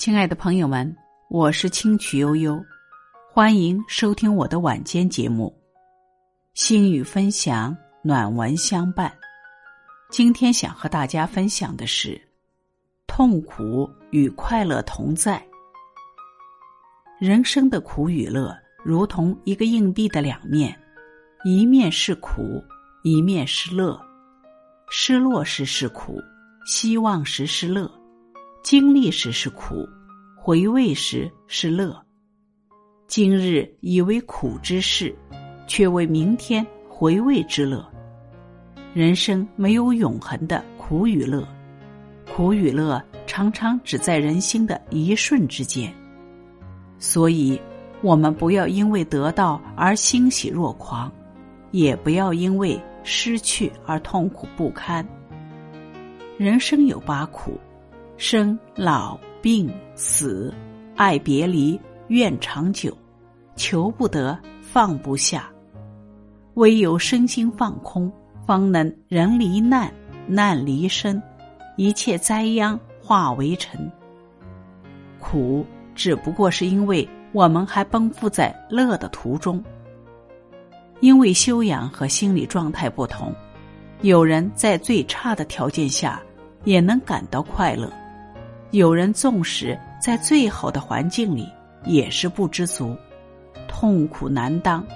亲爱的朋友们，我是清曲悠悠，欢迎收听我的晚间节目。心语分享，暖文相伴。今天想和大家分享的是：痛苦与快乐同在。人生的苦与乐，如同一个硬币的两面，一面是苦，一面是乐。失落时是苦，希望时是乐；经历时是苦，回味时是乐。今日以为苦之事，却为明天回味之乐。人生没有永恒的苦与乐，苦与乐常常只在人心的一瞬之间。所以，我们不要因为得到而欣喜若狂，也不要因为。失去而痛苦不堪。人生有八苦：生、老、病、死、爱别离、怨长久、求不得、放不下。唯有身心放空，方能人离难，难离身，一切灾殃化为尘。苦只不过是因为我们还奔赴在乐的途中。因为修养和心理状态不同，有人在最差的条件下也能感到快乐，有人纵使在最好的环境里也是不知足，痛苦难当。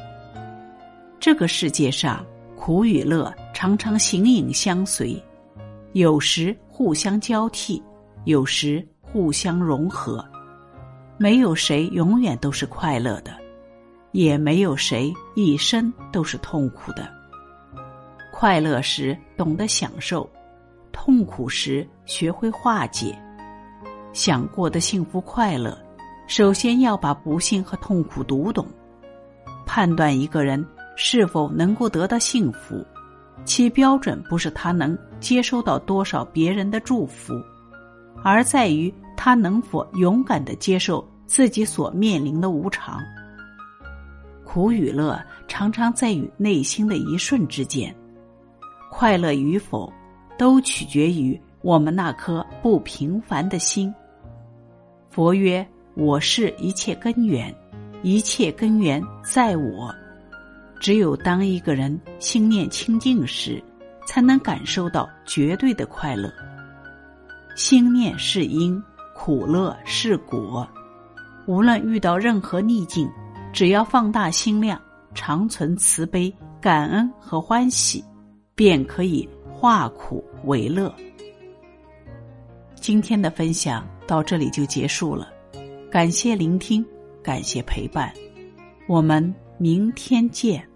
这个世界上，苦与乐常常形影相随，有时互相交替，有时互相融合，没有谁永远都是快乐的。也没有谁一生都是痛苦的。快乐时懂得享受，痛苦时学会化解。想过得幸福快乐，首先要把不幸和痛苦读懂。判断一个人是否能够得到幸福，其标准不是他能接收到多少别人的祝福，而在于他能否勇敢的接受自己所面临的无常。苦与乐常常在于内心的一瞬之间，快乐与否，都取决于我们那颗不平凡的心。佛曰：“我是一切根源，一切根源在我。”只有当一个人心念清净时，才能感受到绝对的快乐。心念是因，苦乐是果。无论遇到任何逆境。只要放大心量，常存慈悲、感恩和欢喜，便可以化苦为乐。今天的分享到这里就结束了，感谢聆听，感谢陪伴，我们明天见。